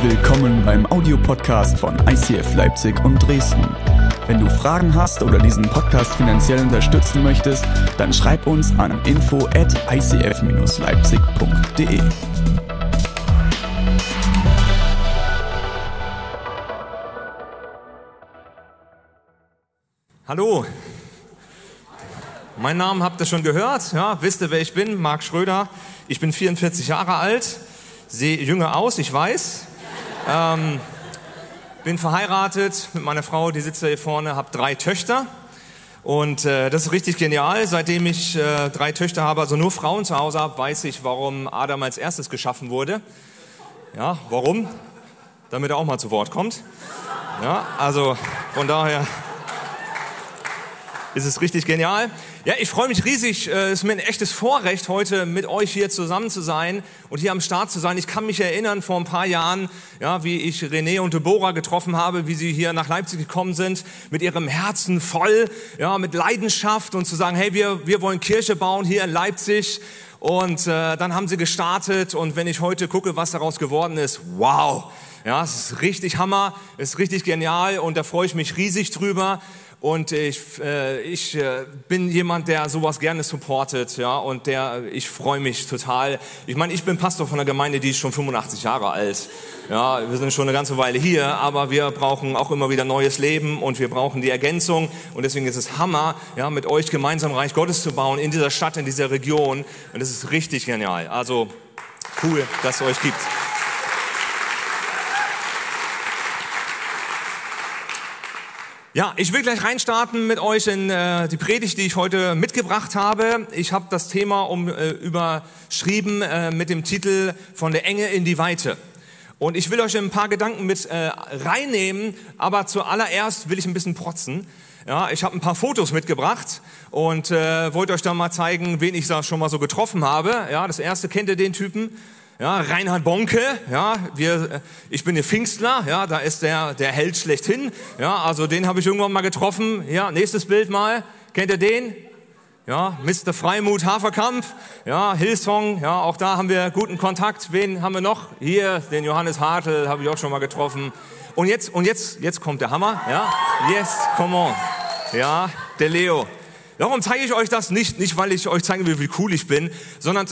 Willkommen beim Audiopodcast von ICF Leipzig und Dresden. Wenn du Fragen hast oder diesen Podcast finanziell unterstützen möchtest, dann schreib uns an info at icf-leipzig.de. Hallo, mein Name habt ihr schon gehört, ja, wisst ihr, wer ich bin? Marc Schröder. Ich bin 44 Jahre alt, sehe jünger aus, ich weiß. Ähm, bin verheiratet mit meiner Frau, die sitzt da hier vorne, habe drei Töchter. Und äh, das ist richtig genial. Seitdem ich äh, drei Töchter habe, also nur Frauen zu Hause habe, weiß ich, warum Adam als erstes geschaffen wurde. Ja, warum? Damit er auch mal zu Wort kommt. Ja, also von daher ist es richtig genial. Ja, ich freue mich riesig. Es ist mir ein echtes Vorrecht, heute mit euch hier zusammen zu sein und hier am Start zu sein. Ich kann mich erinnern, vor ein paar Jahren, ja, wie ich René und Deborah getroffen habe, wie sie hier nach Leipzig gekommen sind, mit ihrem Herzen voll, ja, mit Leidenschaft und zu sagen, hey, wir, wir wollen Kirche bauen hier in Leipzig. Und äh, dann haben sie gestartet und wenn ich heute gucke, was daraus geworden ist, wow, ja, es ist richtig Hammer, es ist richtig genial und da freue ich mich riesig drüber. Und ich, äh, ich äh, bin jemand, der sowas gerne supportet, ja, und der, ich freue mich total. Ich meine, ich bin Pastor von einer Gemeinde, die ist schon 85 Jahre alt. Ja, wir sind schon eine ganze Weile hier, aber wir brauchen auch immer wieder neues Leben und wir brauchen die Ergänzung. Und deswegen ist es Hammer, ja, mit euch gemeinsam Reich Gottes zu bauen in dieser Stadt, in dieser Region. Und das ist richtig genial. Also cool, dass es euch gibt. Ja, ich will gleich reinstarten mit euch in äh, die Predigt, die ich heute mitgebracht habe. Ich habe das Thema um, äh, überschrieben äh, mit dem Titel Von der Enge in die Weite. Und ich will euch ein paar Gedanken mit äh, reinnehmen, aber zuallererst will ich ein bisschen protzen. Ja, ich habe ein paar Fotos mitgebracht und äh, wollte euch da mal zeigen, wen ich da schon mal so getroffen habe. Ja, das erste kennt ihr den Typen. Ja, Reinhard Bonke, ja, wir, ich bin der Pfingstler, ja, da ist der, der Held schlechthin, ja, also den habe ich irgendwann mal getroffen, ja, nächstes Bild mal, kennt ihr den? Ja, Mr. Freimut Haferkampf, ja, Hillsong, ja, auch da haben wir guten Kontakt. Wen haben wir noch? Hier, den Johannes Hartl habe ich auch schon mal getroffen. Und jetzt, und jetzt, jetzt kommt der Hammer, ja, yes, come on, ja, der Leo. Warum zeige ich euch das nicht? Nicht, weil ich euch zeigen will, wie cool ich bin, sondern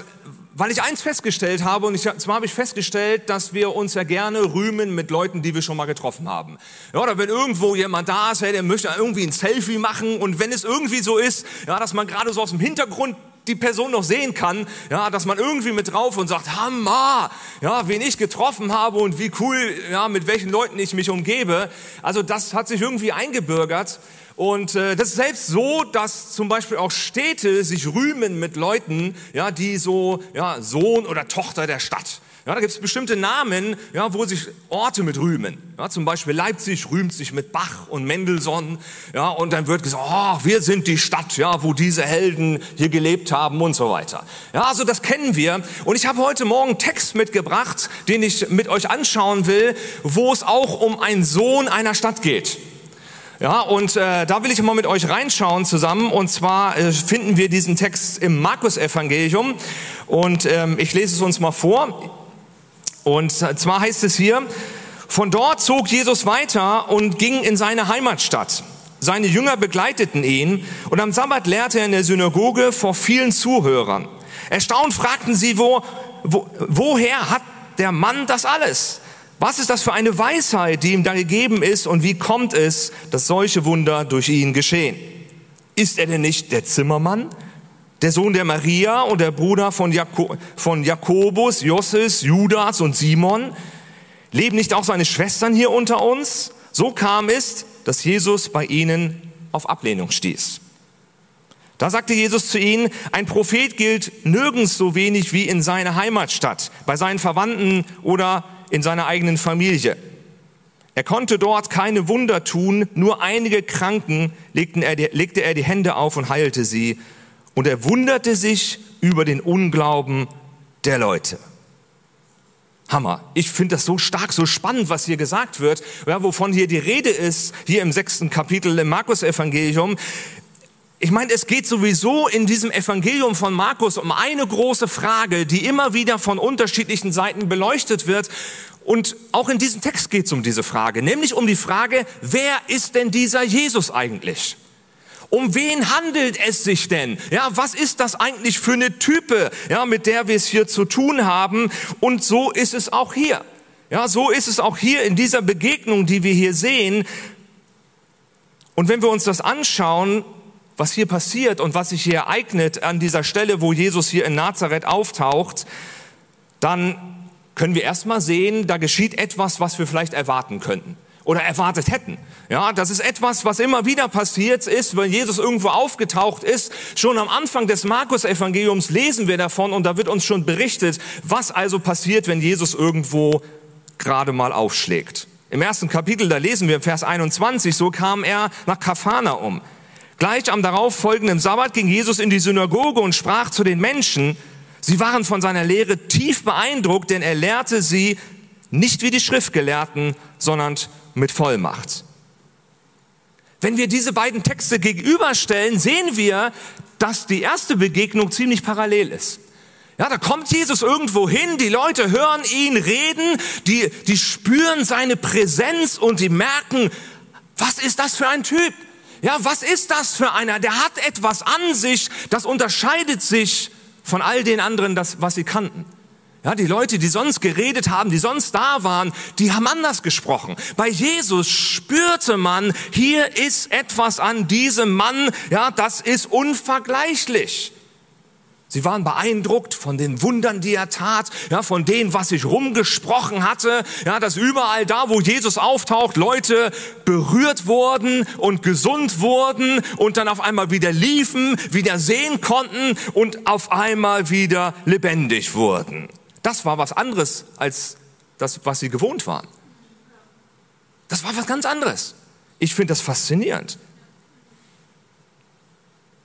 weil ich eins festgestellt habe, und ich, zwar habe ich festgestellt, dass wir uns ja gerne rühmen mit Leuten, die wir schon mal getroffen haben. Ja, oder wenn irgendwo jemand da ist, hey, der möchte irgendwie ein Selfie machen und wenn es irgendwie so ist, ja, dass man gerade so aus dem Hintergrund die Person noch sehen kann, ja, dass man irgendwie mit drauf und sagt, Hammer, ja, wen ich getroffen habe und wie cool, ja, mit welchen Leuten ich mich umgebe. Also das hat sich irgendwie eingebürgert. Und äh, das ist selbst so, dass zum Beispiel auch Städte sich rühmen mit Leuten, ja, die so ja, Sohn oder Tochter der Stadt. Ja, da gibt es bestimmte Namen, ja, wo sich Orte mit rühmen. Ja, zum Beispiel Leipzig rühmt sich mit Bach und Mendelssohn. Ja, und dann wird gesagt, oh, wir sind die Stadt, ja, wo diese Helden hier gelebt haben und so weiter. Ja, also das kennen wir. Und ich habe heute Morgen einen Text mitgebracht, den ich mit euch anschauen will, wo es auch um einen Sohn einer Stadt geht. Ja, und äh, da will ich mal mit euch reinschauen zusammen. Und zwar äh, finden wir diesen Text im Markus-Evangelium. Und ähm, ich lese es uns mal vor. Und zwar heißt es hier, von dort zog Jesus weiter und ging in seine Heimatstadt. Seine Jünger begleiteten ihn und am Sabbat lehrte er in der Synagoge vor vielen Zuhörern. Erstaunt fragten sie, wo, wo, woher hat der Mann das alles? Was ist das für eine Weisheit, die ihm da gegeben ist und wie kommt es, dass solche Wunder durch ihn geschehen? Ist er denn nicht der Zimmermann, der Sohn der Maria und der Bruder von, Jako von Jakobus, Josses, Judas und Simon? Leben nicht auch seine Schwestern hier unter uns? So kam es, dass Jesus bei ihnen auf Ablehnung stieß. Da sagte Jesus zu ihnen, ein Prophet gilt nirgends so wenig wie in seiner Heimatstadt, bei seinen Verwandten oder in seiner eigenen Familie. Er konnte dort keine Wunder tun, nur einige Kranken er, legte er die Hände auf und heilte sie. Und er wunderte sich über den Unglauben der Leute. Hammer. Ich finde das so stark, so spannend, was hier gesagt wird, ja, wovon hier die Rede ist, hier im sechsten Kapitel im Markus-Evangelium. Ich meine, es geht sowieso in diesem Evangelium von Markus um eine große Frage, die immer wieder von unterschiedlichen Seiten beleuchtet wird. Und auch in diesem Text geht es um diese Frage, nämlich um die Frage, wer ist denn dieser Jesus eigentlich? Um wen handelt es sich denn? Ja, was ist das eigentlich für eine Type, ja, mit der wir es hier zu tun haben? Und so ist es auch hier. Ja, so ist es auch hier in dieser Begegnung, die wir hier sehen. Und wenn wir uns das anschauen, was hier passiert und was sich hier ereignet an dieser Stelle, wo Jesus hier in Nazareth auftaucht, dann können wir erstmal sehen, da geschieht etwas, was wir vielleicht erwarten könnten oder erwartet hätten. Ja, das ist etwas, was immer wieder passiert ist, wenn Jesus irgendwo aufgetaucht ist. Schon am Anfang des Markus-Evangeliums lesen wir davon und da wird uns schon berichtet, was also passiert, wenn Jesus irgendwo gerade mal aufschlägt. Im ersten Kapitel, da lesen wir Vers 21, so kam er nach Kafana um. Gleich am darauf folgenden Sabbat ging Jesus in die Synagoge und sprach zu den Menschen, Sie waren von seiner Lehre tief beeindruckt, denn er lehrte sie nicht wie die Schriftgelehrten, sondern mit Vollmacht. Wenn wir diese beiden Texte gegenüberstellen, sehen wir, dass die erste Begegnung ziemlich parallel ist. Ja, da kommt Jesus irgendwo hin, die Leute hören ihn reden, die, die spüren seine Präsenz und die merken, was ist das für ein Typ? Ja, was ist das für einer? Der hat etwas an sich, das unterscheidet sich von all den anderen, das, was sie kannten. Ja, die Leute, die sonst geredet haben, die sonst da waren, die haben anders gesprochen. Bei Jesus spürte man, hier ist etwas an diesem Mann, ja, das ist unvergleichlich. Sie waren beeindruckt von den Wundern, die er tat, ja, von dem, was sich rumgesprochen hatte, ja, dass überall da, wo Jesus auftaucht, Leute berührt wurden und gesund wurden und dann auf einmal wieder liefen, wieder sehen konnten und auf einmal wieder lebendig wurden. Das war was anderes als das, was sie gewohnt waren. Das war was ganz anderes. Ich finde das faszinierend.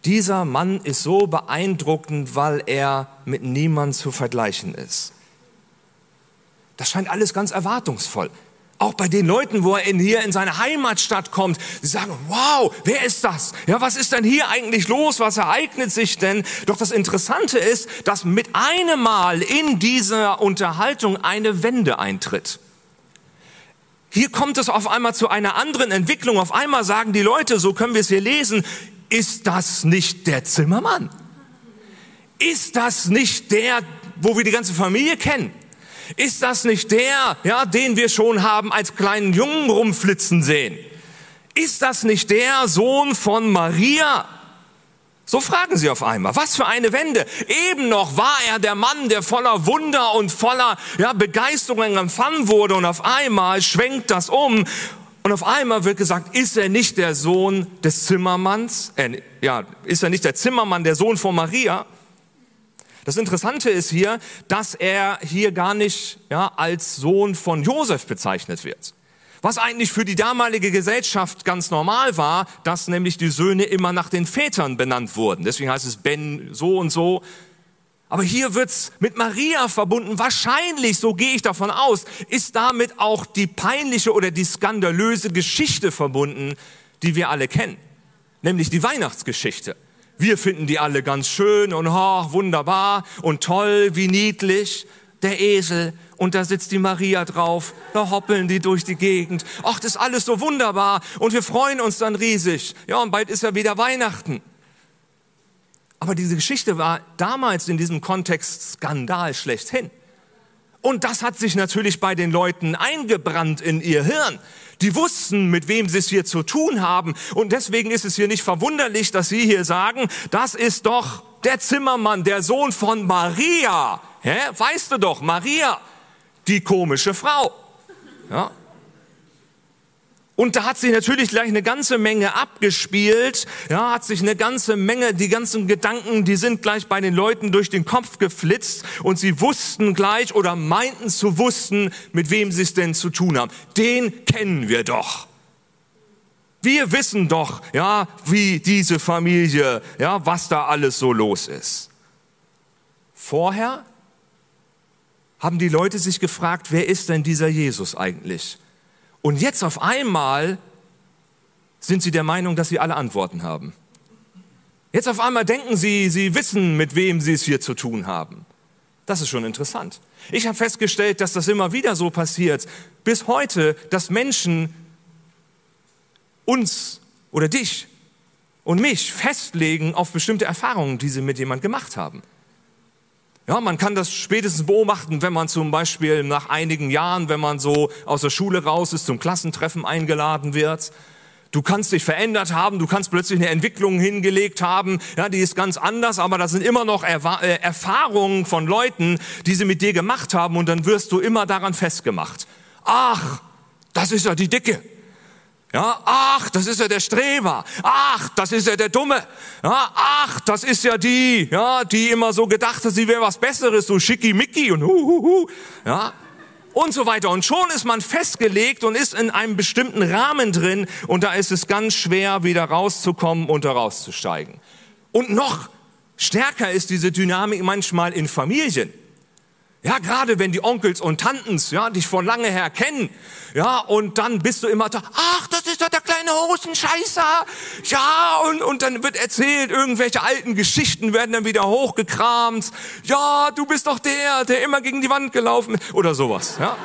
Dieser Mann ist so beeindruckend, weil er mit niemand zu vergleichen ist. Das scheint alles ganz erwartungsvoll. Auch bei den Leuten, wo er in, hier in seine Heimatstadt kommt, sie sagen, wow, wer ist das? Ja, was ist denn hier eigentlich los? Was ereignet sich denn? Doch das Interessante ist, dass mit einem Mal in dieser Unterhaltung eine Wende eintritt. Hier kommt es auf einmal zu einer anderen Entwicklung. Auf einmal sagen die Leute, so können wir es hier lesen, ist das nicht der Zimmermann? Ist das nicht der, wo wir die ganze Familie kennen? Ist das nicht der, ja, den wir schon haben als kleinen Jungen rumflitzen sehen? Ist das nicht der Sohn von Maria? So fragen sie auf einmal. Was für eine Wende. Eben noch war er der Mann, der voller Wunder und voller ja, Begeisterung empfangen wurde und auf einmal schwenkt das um und auf einmal wird gesagt, ist er nicht der Sohn des Zimmermanns? Äh, ja, ist er nicht der Zimmermann, der Sohn von Maria? Das Interessante ist hier, dass er hier gar nicht ja, als Sohn von Josef bezeichnet wird. Was eigentlich für die damalige Gesellschaft ganz normal war, dass nämlich die Söhne immer nach den Vätern benannt wurden. Deswegen heißt es Ben so und so, aber hier wird's mit Maria verbunden. Wahrscheinlich, so gehe ich davon aus, ist damit auch die peinliche oder die skandalöse Geschichte verbunden, die wir alle kennen. Nämlich die Weihnachtsgeschichte. Wir finden die alle ganz schön und oh, wunderbar und toll, wie niedlich. Der Esel und da sitzt die Maria drauf, da hoppeln die durch die Gegend. Ach, das ist alles so wunderbar und wir freuen uns dann riesig. Ja, und bald ist ja wieder Weihnachten. Aber diese Geschichte war damals in diesem Kontext Skandal schlechthin. Und das hat sich natürlich bei den Leuten eingebrannt in ihr Hirn. Die wussten, mit wem sie es hier zu tun haben. Und deswegen ist es hier nicht verwunderlich, dass sie hier sagen, das ist doch der Zimmermann, der Sohn von Maria. Hä? Weißt du doch, Maria, die komische Frau. Ja? Und da hat sich natürlich gleich eine ganze Menge abgespielt. Ja, hat sich eine ganze Menge, die ganzen Gedanken, die sind gleich bei den Leuten durch den Kopf geflitzt und sie wussten gleich oder meinten zu wussten, mit wem sie es denn zu tun haben. Den kennen wir doch. Wir wissen doch, ja, wie diese Familie, ja, was da alles so los ist. Vorher haben die Leute sich gefragt, wer ist denn dieser Jesus eigentlich? Und jetzt auf einmal sind sie der Meinung, dass sie alle Antworten haben. Jetzt auf einmal denken sie, sie wissen, mit wem sie es hier zu tun haben. Das ist schon interessant. Ich habe festgestellt, dass das immer wieder so passiert, bis heute, dass Menschen uns oder dich und mich festlegen auf bestimmte Erfahrungen, die sie mit jemand gemacht haben. Ja, man kann das spätestens beobachten, wenn man zum Beispiel nach einigen Jahren, wenn man so aus der Schule raus ist, zum Klassentreffen eingeladen wird. Du kannst dich verändert haben, du kannst plötzlich eine Entwicklung hingelegt haben, ja, die ist ganz anders, aber das sind immer noch Erwa äh, Erfahrungen von Leuten, die sie mit dir gemacht haben und dann wirst du immer daran festgemacht. Ach, das ist ja die Dicke. Ja, ach, das ist ja der Streber. Ach, das ist ja der Dumme. Ja, ach, das ist ja die, ja, die immer so gedacht hat, sie wäre was Besseres, so schickimicki und hu, hu, hu. Ja, und so weiter. Und schon ist man festgelegt und ist in einem bestimmten Rahmen drin und da ist es ganz schwer, wieder rauszukommen und da rauszusteigen. Und noch stärker ist diese Dynamik manchmal in Familien. Ja, gerade wenn die Onkels und Tantens, ja, dich von lange her kennen, ja, und dann bist du immer da, ach, das ist doch der kleine Hosenscheißer, ja, und, und dann wird erzählt, irgendwelche alten Geschichten werden dann wieder hochgekramt, ja, du bist doch der, der immer gegen die Wand gelaufen ist, oder sowas, ja.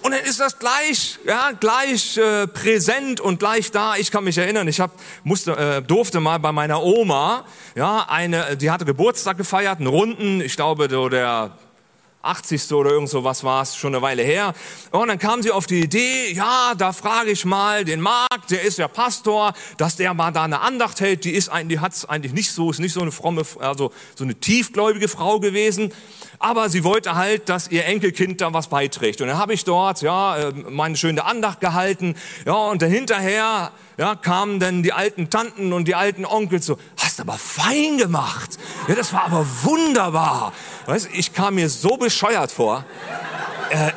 Und dann ist das gleich, ja, gleich äh, präsent und gleich da. Ich kann mich erinnern, ich hab, musste, äh, durfte mal bei meiner Oma, ja, eine, die hatte Geburtstag gefeiert, einen Runden, ich glaube, so der 80. oder irgend so was war es, schon eine Weile her. Und dann kam sie auf die Idee, ja, da frage ich mal den Marc, der ist ja Pastor, dass der mal da eine Andacht hält. Die ist eigentlich, die hat's eigentlich nicht so, ist nicht so eine fromme, also so eine tiefgläubige Frau gewesen. Aber sie wollte halt, dass ihr Enkelkind da was beiträgt. Und dann habe ich dort, ja, äh, meine schöne Andacht gehalten. Ja, und dann hinterher, ja, kamen dann die alten Tanten und die alten Onkels so, hast aber fein gemacht. Ja, das war aber wunderbar. Weißt, ich kam mir so bescheuert vor. Äh,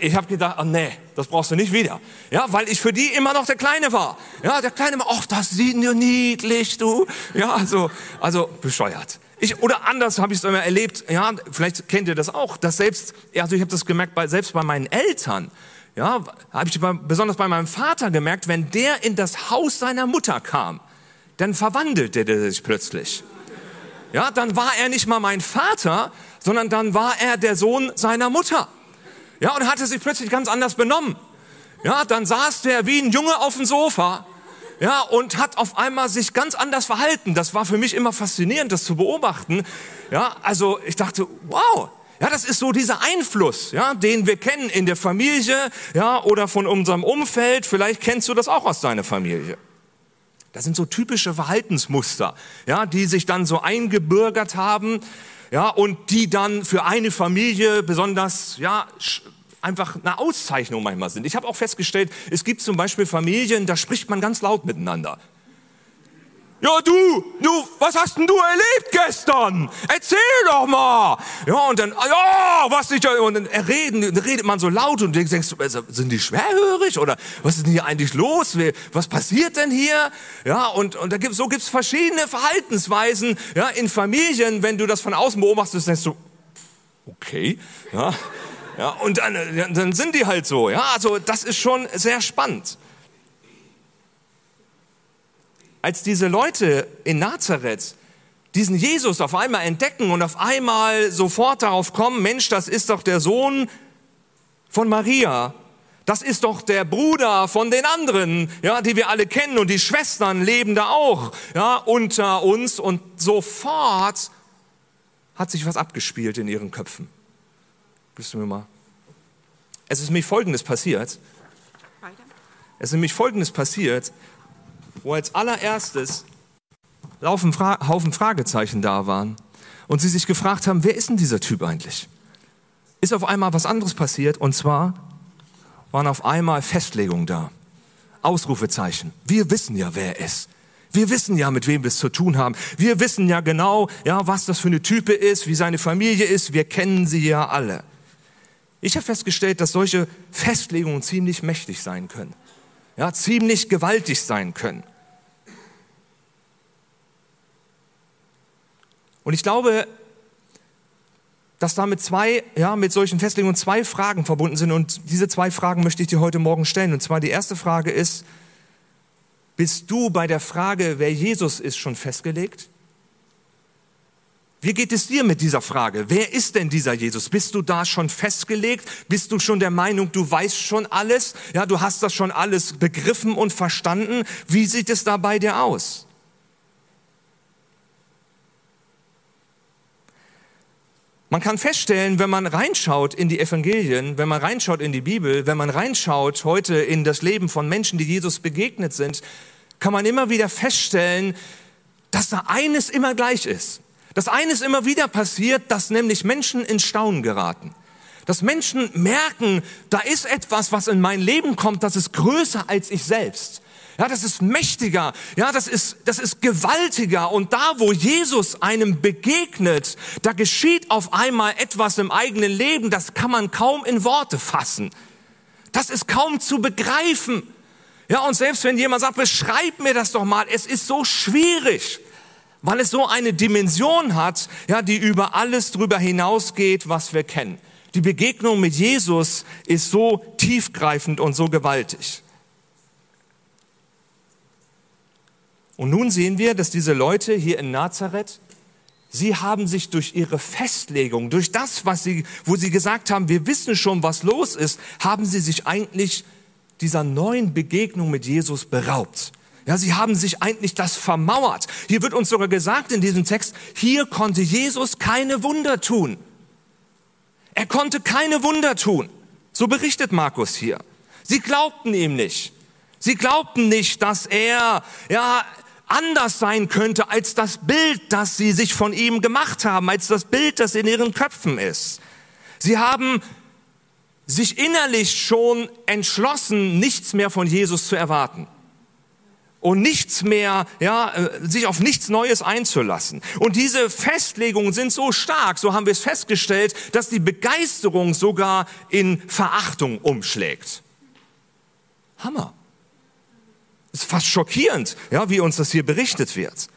ich habe gedacht, oh nee, das brauchst du nicht wieder. Ja, weil ich für die immer noch der Kleine war. Ja, der Kleine war, ach, das sieht nur niedlich, du. Ja, also, also bescheuert. Ich, oder anders habe ich es immer erlebt, ja, vielleicht kennt ihr das auch, dass selbst, also ich habe das gemerkt, bei, selbst bei meinen Eltern, ja, habe ich besonders bei meinem Vater gemerkt, wenn der in das Haus seiner Mutter kam, dann verwandelte der sich plötzlich. Ja, dann war er nicht mal mein Vater, sondern dann war er der Sohn seiner Mutter. Ja, und hatte sich plötzlich ganz anders benommen. Ja, dann saß der wie ein Junge auf dem Sofa. Ja, und hat auf einmal sich ganz anders verhalten. Das war für mich immer faszinierend, das zu beobachten. Ja, also ich dachte, wow, ja, das ist so dieser Einfluss, ja, den wir kennen in der Familie, ja, oder von unserem Umfeld. Vielleicht kennst du das auch aus deiner Familie. Das sind so typische Verhaltensmuster, ja, die sich dann so eingebürgert haben, ja, und die dann für eine Familie besonders, ja, einfach eine Auszeichnung manchmal sind. Ich habe auch festgestellt, es gibt zum Beispiel Familien, da spricht man ganz laut miteinander. Ja, du, du, was hast denn du erlebt gestern? Erzähl doch mal. Ja, und dann, ja, was nicht, und dann reden, redet man so laut und denkst, also, sind die schwerhörig oder was ist denn hier eigentlich los? Was passiert denn hier? Ja, und, und da gibt, so gibt's verschiedene Verhaltensweisen, ja, in Familien, wenn du das von außen beobachtest, denkst du, okay, ja, ja, und dann, dann sind die halt so, ja, also das ist schon sehr spannend als diese Leute in Nazareth diesen Jesus auf einmal entdecken und auf einmal sofort darauf kommen, Mensch, das ist doch der Sohn von Maria. Das ist doch der Bruder von den anderen, ja, die wir alle kennen und die Schwestern leben da auch, ja, unter uns und sofort hat sich was abgespielt in ihren Köpfen. Bist du mir mal? Es ist nämlich Folgendes passiert. Es ist nämlich Folgendes passiert wo als allererstes Haufen, Fra Haufen Fragezeichen da waren und sie sich gefragt haben, wer ist denn dieser Typ eigentlich? Ist auf einmal was anderes passiert und zwar waren auf einmal Festlegungen da. Ausrufezeichen. Wir wissen ja, wer er ist. Wir wissen ja, mit wem wir es zu tun haben. Wir wissen ja genau, ja, was das für eine Type ist, wie seine Familie ist. Wir kennen sie ja alle. Ich habe festgestellt, dass solche Festlegungen ziemlich mächtig sein können. Ja, ziemlich gewaltig sein können. Und ich glaube, dass damit zwei, ja, mit solchen Festlegungen zwei Fragen verbunden sind. Und diese zwei Fragen möchte ich dir heute Morgen stellen. Und zwar die erste Frage ist, bist du bei der Frage, wer Jesus ist, schon festgelegt? Wie geht es dir mit dieser Frage? Wer ist denn dieser Jesus? Bist du da schon festgelegt? Bist du schon der Meinung, du weißt schon alles? Ja, du hast das schon alles begriffen und verstanden? Wie sieht es da bei dir aus? Man kann feststellen, wenn man reinschaut in die Evangelien, wenn man reinschaut in die Bibel, wenn man reinschaut heute in das Leben von Menschen, die Jesus begegnet sind, kann man immer wieder feststellen, dass da eines immer gleich ist. Dass eines immer wieder passiert, dass nämlich Menschen in Staunen geraten. Dass Menschen merken, da ist etwas, was in mein Leben kommt, das ist größer als ich selbst. Ja, das ist mächtiger. Ja, das ist, das ist gewaltiger. Und da, wo Jesus einem begegnet, da geschieht auf einmal etwas im eigenen Leben, das kann man kaum in Worte fassen. Das ist kaum zu begreifen. Ja, und selbst wenn jemand sagt, beschreib mir das doch mal, es ist so schwierig weil es so eine Dimension hat, ja, die über alles drüber hinausgeht, was wir kennen. Die Begegnung mit Jesus ist so tiefgreifend und so gewaltig. Und nun sehen wir, dass diese Leute hier in Nazareth, sie haben sich durch ihre Festlegung, durch das, was sie, wo sie gesagt haben, wir wissen schon, was los ist, haben sie sich eigentlich dieser neuen Begegnung mit Jesus beraubt. Ja, sie haben sich eigentlich das vermauert. Hier wird uns sogar gesagt in diesem Text, hier konnte Jesus keine Wunder tun. Er konnte keine Wunder tun. So berichtet Markus hier. Sie glaubten ihm nicht. Sie glaubten nicht, dass er, ja, anders sein könnte als das Bild, das sie sich von ihm gemacht haben, als das Bild, das in ihren Köpfen ist. Sie haben sich innerlich schon entschlossen, nichts mehr von Jesus zu erwarten und nichts mehr, ja, äh, sich auf nichts Neues einzulassen. Und diese Festlegungen sind so stark, so haben wir es festgestellt, dass die Begeisterung sogar in Verachtung umschlägt. Hammer. Ist fast schockierend, ja, wie uns das hier berichtet wird.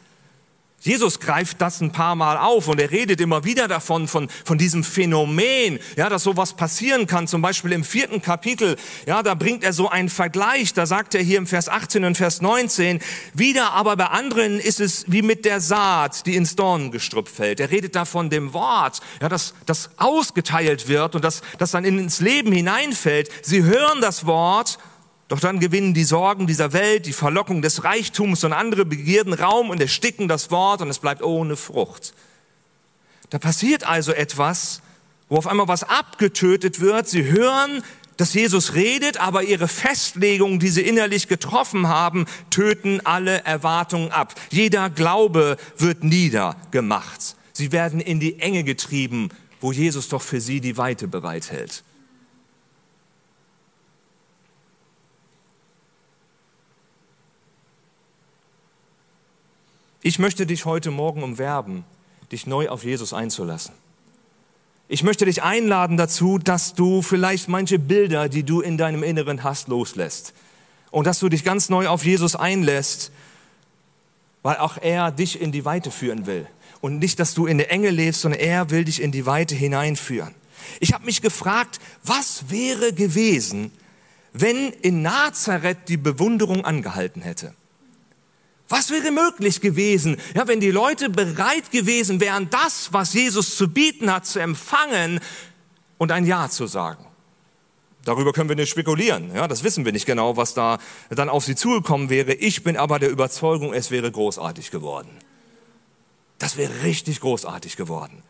Jesus greift das ein paar Mal auf und er redet immer wieder davon, von, von diesem Phänomen, ja, dass sowas passieren kann. Zum Beispiel im vierten Kapitel, ja, da bringt er so einen Vergleich. Da sagt er hier im Vers 18 und Vers 19, wieder aber bei anderen ist es wie mit der Saat, die ins Dornengestrüpp fällt. Er redet da von dem Wort, ja, das, das ausgeteilt wird und das, das dann ins Leben hineinfällt. Sie hören das Wort doch dann gewinnen die Sorgen dieser Welt, die Verlockung des Reichtums und andere Begierden Raum und ersticken das Wort und es bleibt ohne Frucht. Da passiert also etwas, wo auf einmal was abgetötet wird. Sie hören, dass Jesus redet, aber ihre Festlegungen, die sie innerlich getroffen haben, töten alle Erwartungen ab. Jeder Glaube wird niedergemacht. Sie werden in die Enge getrieben, wo Jesus doch für sie die Weite bereithält. Ich möchte dich heute Morgen umwerben, dich neu auf Jesus einzulassen. Ich möchte dich einladen dazu, dass du vielleicht manche Bilder, die du in deinem Inneren hast, loslässt. Und dass du dich ganz neu auf Jesus einlässt, weil auch er dich in die Weite führen will. Und nicht, dass du in der Enge lebst, sondern er will dich in die Weite hineinführen. Ich habe mich gefragt, was wäre gewesen, wenn in Nazareth die Bewunderung angehalten hätte? Was wäre möglich gewesen, ja, wenn die Leute bereit gewesen wären, das, was Jesus zu bieten hat, zu empfangen und ein Ja zu sagen? Darüber können wir nicht spekulieren. Ja, das wissen wir nicht genau, was da dann auf sie zugekommen wäre. Ich bin aber der Überzeugung, es wäre großartig geworden. Das wäre richtig großartig geworden.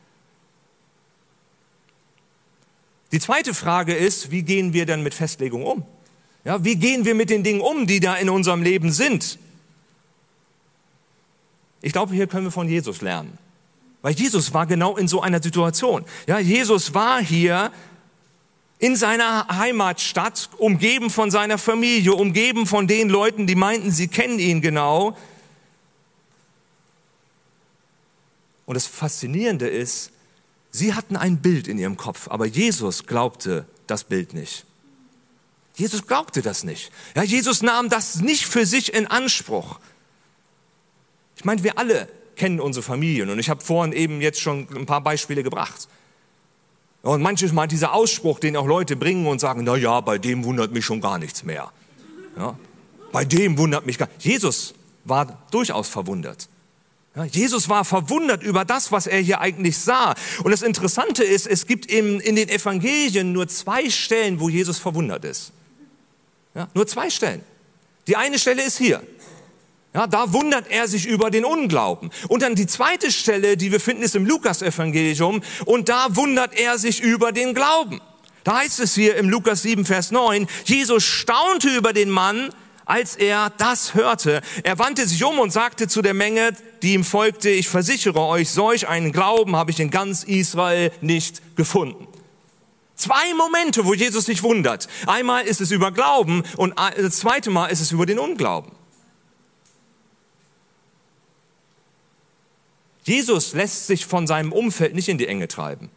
Die zweite Frage ist, wie gehen wir denn mit Festlegung um? Ja, wie gehen wir mit den Dingen um, die da in unserem Leben sind? Ich glaube, hier können wir von Jesus lernen. Weil Jesus war genau in so einer Situation. Ja, Jesus war hier in seiner Heimatstadt, umgeben von seiner Familie, umgeben von den Leuten, die meinten, sie kennen ihn genau. Und das Faszinierende ist, sie hatten ein Bild in ihrem Kopf, aber Jesus glaubte das Bild nicht. Jesus glaubte das nicht. Ja, Jesus nahm das nicht für sich in Anspruch. Ich meine, wir alle kennen unsere Familien und ich habe vorhin eben jetzt schon ein paar Beispiele gebracht. Und manches Mal dieser Ausspruch, den auch Leute bringen und sagen, na ja, bei dem wundert mich schon gar nichts mehr. Ja, bei dem wundert mich gar. Jesus war durchaus verwundert. Ja, Jesus war verwundert über das, was er hier eigentlich sah. Und das Interessante ist, es gibt in, in den Evangelien nur zwei Stellen, wo Jesus verwundert ist. Ja, nur zwei Stellen. Die eine Stelle ist hier. Ja, da wundert er sich über den Unglauben. Und dann die zweite Stelle, die wir finden, ist im Lukas-Evangelium. Und da wundert er sich über den Glauben. Da heißt es hier im Lukas 7, Vers 9, Jesus staunte über den Mann, als er das hörte. Er wandte sich um und sagte zu der Menge, die ihm folgte, ich versichere euch, solch einen Glauben habe ich in ganz Israel nicht gefunden. Zwei Momente, wo Jesus sich wundert. Einmal ist es über Glauben und das zweite Mal ist es über den Unglauben. Jesus lässt sich von seinem Umfeld nicht in die Enge treiben.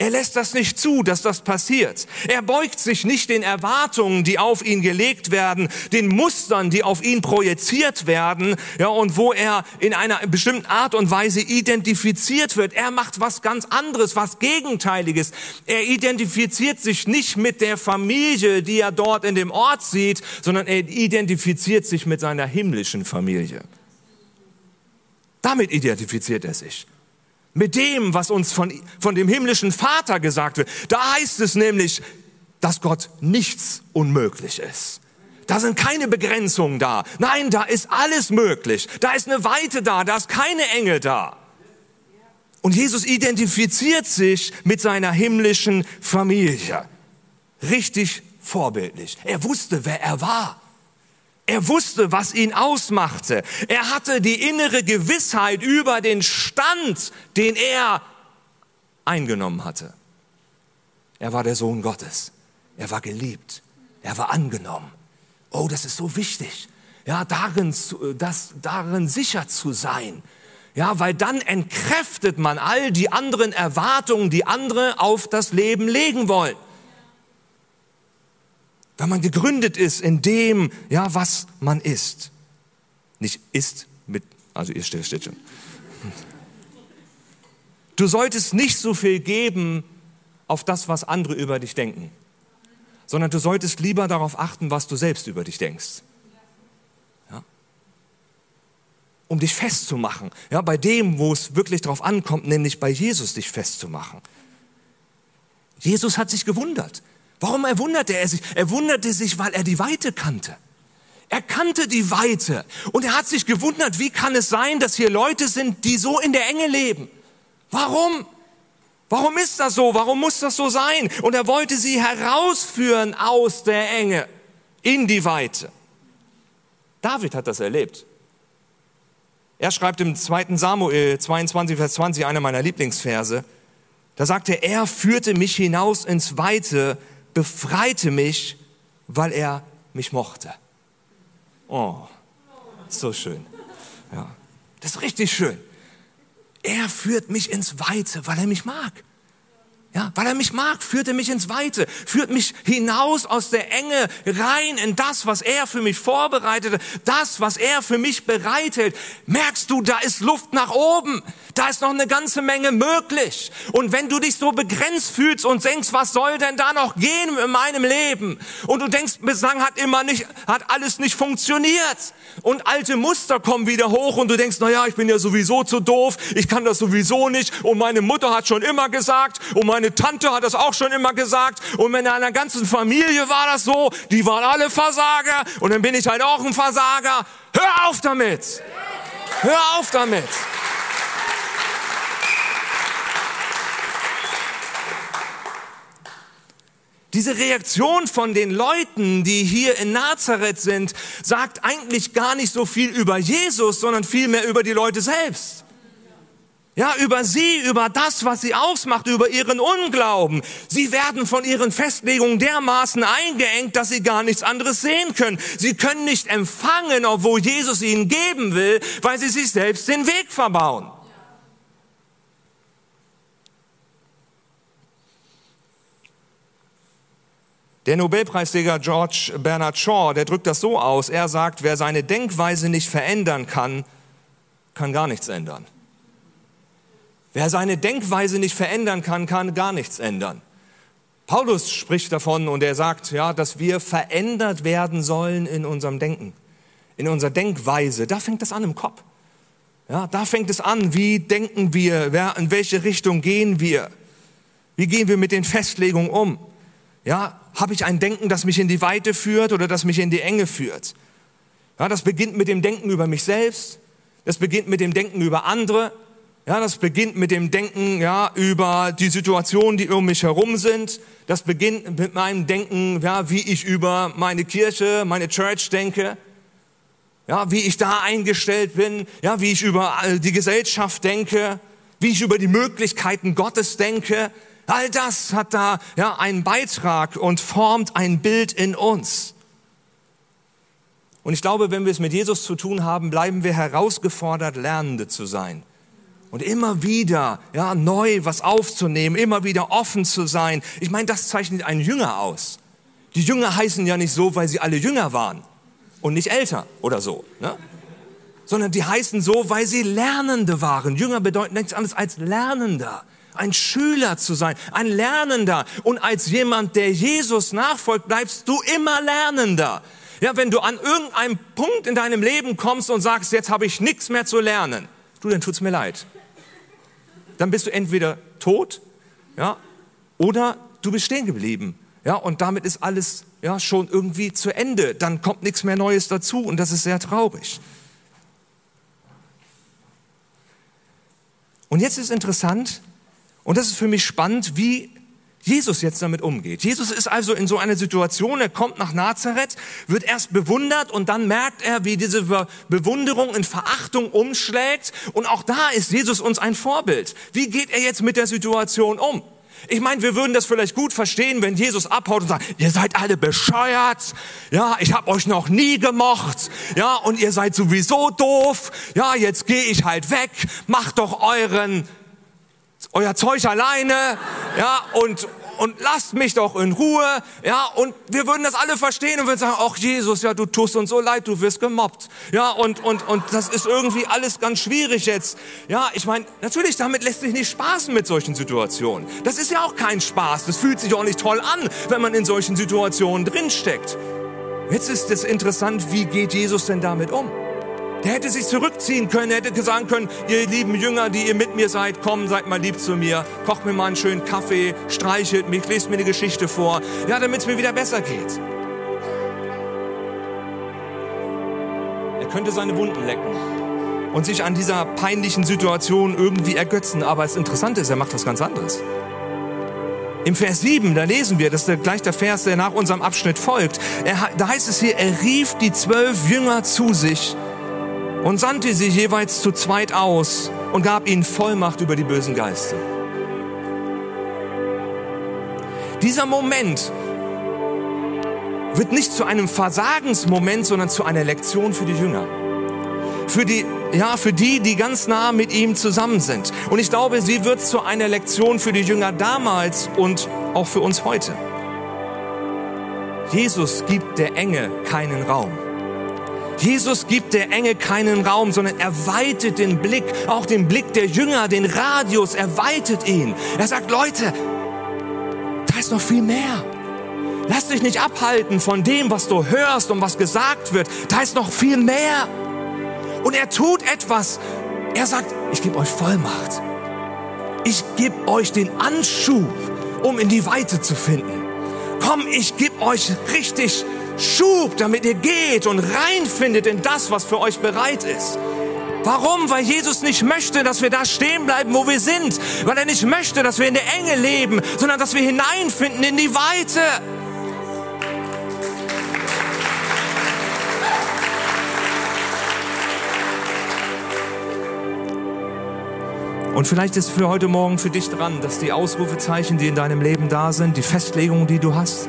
Er lässt das nicht zu, dass das passiert. Er beugt sich nicht den Erwartungen, die auf ihn gelegt werden, den Mustern, die auf ihn projiziert werden, ja, und wo er in einer bestimmten Art und Weise identifiziert wird. Er macht was ganz anderes, was Gegenteiliges. Er identifiziert sich nicht mit der Familie, die er dort in dem Ort sieht, sondern er identifiziert sich mit seiner himmlischen Familie. Damit identifiziert er sich mit dem, was uns von, von dem himmlischen Vater gesagt wird. Da heißt es nämlich, dass Gott nichts unmöglich ist. Da sind keine Begrenzungen da. Nein, da ist alles möglich. Da ist eine Weite da, da ist keine Enge da. Und Jesus identifiziert sich mit seiner himmlischen Familie. Richtig vorbildlich. Er wusste, wer er war. Er wusste, was ihn ausmachte. Er hatte die innere Gewissheit über den Stand, den er eingenommen hatte. Er war der Sohn Gottes. Er war geliebt. Er war angenommen. Oh, das ist so wichtig. Ja, darin, das, darin sicher zu sein. Ja, weil dann entkräftet man all die anderen Erwartungen, die andere auf das Leben legen wollen wenn man gegründet ist in dem, ja, was man ist. Nicht ist mit, also ihr steht, schon. Du solltest nicht so viel geben auf das, was andere über dich denken, sondern du solltest lieber darauf achten, was du selbst über dich denkst. Ja? Um dich festzumachen, ja, bei dem, wo es wirklich darauf ankommt, nämlich bei Jesus dich festzumachen. Jesus hat sich gewundert. Warum erwunderte er sich? Er wunderte sich, weil er die Weite kannte. Er kannte die Weite und er hat sich gewundert, wie kann es sein, dass hier Leute sind, die so in der Enge leben? Warum? Warum ist das so? Warum muss das so sein? Und er wollte sie herausführen aus der Enge in die Weite. David hat das erlebt. Er schreibt im 2. Samuel 22, Vers 20, einer meiner Lieblingsverse, da sagt er, er führte mich hinaus ins Weite befreite mich, weil er mich mochte. Oh, so schön. Ja, das ist richtig schön. Er führt mich ins Weite, weil er mich mag. Ja, weil er mich mag, führt er mich ins Weite, führt mich hinaus aus der Enge rein in das, was er für mich vorbereitete, das, was er für mich bereitet. Merkst du, da ist Luft nach oben, da ist noch eine ganze Menge möglich. Und wenn du dich so begrenzt fühlst und denkst, was soll denn da noch gehen in meinem Leben? Und du denkst, bislang hat immer nicht, hat alles nicht funktioniert. Und alte Muster kommen wieder hoch und du denkst, na ja, ich bin ja sowieso zu doof, ich kann das sowieso nicht und meine Mutter hat schon immer gesagt und meine meine Tante hat das auch schon immer gesagt. Und in einer ganzen Familie war das so. Die waren alle Versager. Und dann bin ich halt auch ein Versager. Hör auf damit. Hör auf damit. Diese Reaktion von den Leuten, die hier in Nazareth sind, sagt eigentlich gar nicht so viel über Jesus, sondern vielmehr über die Leute selbst. Ja, über sie, über das, was sie ausmacht, über ihren Unglauben. Sie werden von ihren Festlegungen dermaßen eingeengt, dass sie gar nichts anderes sehen können. Sie können nicht empfangen, obwohl Jesus ihnen geben will, weil sie sich selbst den Weg verbauen. Der Nobelpreisträger George Bernard Shaw, der drückt das so aus. Er sagt, wer seine Denkweise nicht verändern kann, kann gar nichts ändern. Wer seine Denkweise nicht verändern kann, kann gar nichts ändern. Paulus spricht davon und er sagt, ja, dass wir verändert werden sollen in unserem Denken, in unserer Denkweise. Da fängt das an im Kopf. Ja, da fängt es an. Wie denken wir? In welche Richtung gehen wir? Wie gehen wir mit den Festlegungen um? Ja, habe ich ein Denken, das mich in die Weite führt oder das mich in die Enge führt? Ja, das beginnt mit dem Denken über mich selbst. Das beginnt mit dem Denken über andere. Ja, das beginnt mit dem Denken ja, über die Situationen, die um mich herum sind. Das beginnt mit meinem Denken, ja, wie ich über meine Kirche, meine Church denke ja, wie ich da eingestellt bin, ja, wie ich über die Gesellschaft denke, wie ich über die Möglichkeiten Gottes denke. All das hat da ja einen Beitrag und formt ein Bild in uns. Und ich glaube, wenn wir es mit Jesus zu tun haben, bleiben wir herausgefordert, Lernende zu sein. Und immer wieder, ja, neu was aufzunehmen, immer wieder offen zu sein. Ich meine, das zeichnet einen Jünger aus. Die Jünger heißen ja nicht so, weil sie alle Jünger waren und nicht älter oder so, ne? sondern die heißen so, weil sie Lernende waren. Jünger bedeuten nichts anderes als Lernender. Ein Schüler zu sein, ein Lernender. Und als jemand, der Jesus nachfolgt, bleibst du immer Lernender. Ja, wenn du an irgendeinem Punkt in deinem Leben kommst und sagst, jetzt habe ich nichts mehr zu lernen, du, dann tut's mir leid. Dann bist du entweder tot, ja, oder du bist stehen geblieben. Ja, und damit ist alles ja, schon irgendwie zu Ende. Dann kommt nichts mehr Neues dazu und das ist sehr traurig. Und jetzt ist interessant, und das ist für mich spannend, wie Jesus jetzt damit umgeht. Jesus ist also in so einer Situation, er kommt nach Nazareth, wird erst bewundert und dann merkt er, wie diese Bewunderung in Verachtung umschlägt. Und auch da ist Jesus uns ein Vorbild. Wie geht er jetzt mit der Situation um? Ich meine, wir würden das vielleicht gut verstehen, wenn Jesus abhaut und sagt, ihr seid alle bescheuert, ja, ich habe euch noch nie gemocht, ja, und ihr seid sowieso doof, ja, jetzt gehe ich halt weg, macht doch euren euer Zeug alleine, ja, und und lasst mich doch in Ruhe, ja, und wir würden das alle verstehen und würden sagen, ach Jesus, ja, du tust uns so leid, du wirst gemobbt, ja, und, und, und das ist irgendwie alles ganz schwierig jetzt, ja, ich meine, natürlich, damit lässt sich nicht spaßen mit solchen Situationen. Das ist ja auch kein Spaß, das fühlt sich auch nicht toll an, wenn man in solchen Situationen drinsteckt. Jetzt ist es interessant, wie geht Jesus denn damit um? Der hätte sich zurückziehen können, er hätte sagen können, ihr lieben Jünger, die ihr mit mir seid, komm, seid mal lieb zu mir, kocht mir mal einen schönen Kaffee, streichelt mich, lest mir eine Geschichte vor, ja, damit es mir wieder besser geht. Er könnte seine Wunden lecken und sich an dieser peinlichen Situation irgendwie ergötzen, aber das Interessante ist, er macht was ganz anderes. Im Vers 7, da lesen wir, das ist gleich der Vers, der nach unserem Abschnitt folgt. Er, da heißt es hier, er rief die zwölf Jünger zu sich und sandte sie jeweils zu zweit aus und gab ihnen Vollmacht über die bösen Geister. Dieser Moment wird nicht zu einem Versagensmoment, sondern zu einer Lektion für die Jünger. Für die, ja, für die, die ganz nah mit ihm zusammen sind. Und ich glaube, sie wird zu einer Lektion für die Jünger damals und auch für uns heute. Jesus gibt der Enge keinen Raum. Jesus gibt der Enge keinen Raum, sondern er weitet den Blick, auch den Blick der Jünger, den Radius, er weitet ihn. Er sagt, Leute, da ist noch viel mehr. Lass dich nicht abhalten von dem, was du hörst und was gesagt wird. Da ist noch viel mehr. Und er tut etwas. Er sagt, ich gebe euch Vollmacht. Ich gebe euch den Anschub, um in die Weite zu finden. Komm, ich gebe euch richtig Schub, damit ihr geht und reinfindet in das, was für euch bereit ist. Warum? Weil Jesus nicht möchte, dass wir da stehen bleiben, wo wir sind. Weil er nicht möchte, dass wir in der Enge leben, sondern dass wir hineinfinden in die Weite. Und vielleicht ist für heute Morgen für dich dran, dass die Ausrufezeichen, die in deinem Leben da sind, die Festlegungen, die du hast,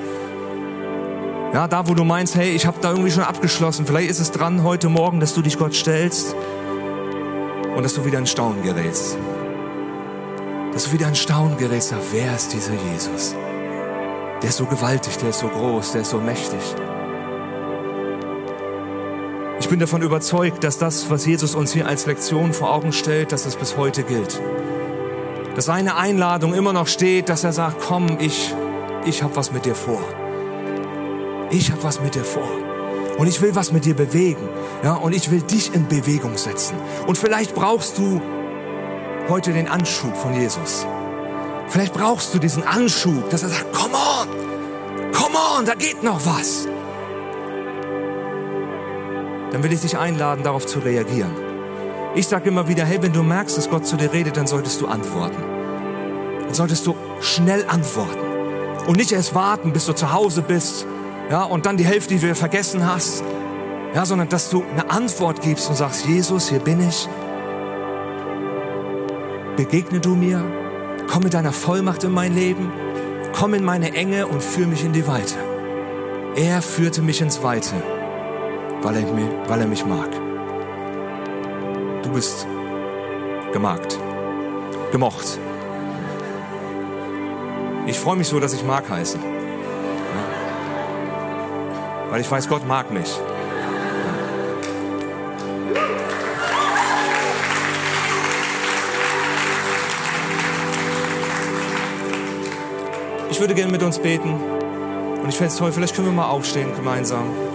ja, da wo du meinst, hey, ich habe da irgendwie schon abgeschlossen, vielleicht ist es dran heute Morgen, dass du dich Gott stellst und dass du wieder in Staunen gerätst. Dass du wieder in Staunen gerätst, sag, wer ist dieser Jesus? Der ist so gewaltig, der ist so groß, der ist so mächtig. Ich bin davon überzeugt, dass das, was Jesus uns hier als Lektion vor Augen stellt, dass es bis heute gilt. Dass seine Einladung immer noch steht, dass er sagt, komm, ich, ich habe was mit dir vor ich habe was mit dir vor. Und ich will was mit dir bewegen. Ja, und ich will dich in Bewegung setzen. Und vielleicht brauchst du heute den Anschub von Jesus. Vielleicht brauchst du diesen Anschub, dass er sagt, come on, come on, da geht noch was. Dann will ich dich einladen, darauf zu reagieren. Ich sage immer wieder, hey, wenn du merkst, dass Gott zu dir redet, dann solltest du antworten. Dann solltest du schnell antworten. Und nicht erst warten, bis du zu Hause bist, ja, und dann die Hälfte, die du vergessen hast, ja, sondern dass du eine Antwort gibst und sagst, Jesus, hier bin ich. Begegne du mir, komm mit deiner Vollmacht in mein Leben, komm in meine Enge und führe mich in die Weite. Er führte mich ins Weite, weil er, mir, weil er mich mag. Du bist gemagt, gemocht. Ich freue mich so, dass ich Mark heiße. Weil ich weiß, Gott mag mich. Ich würde gerne mit uns beten. Und ich fände es toll, vielleicht können wir mal aufstehen gemeinsam.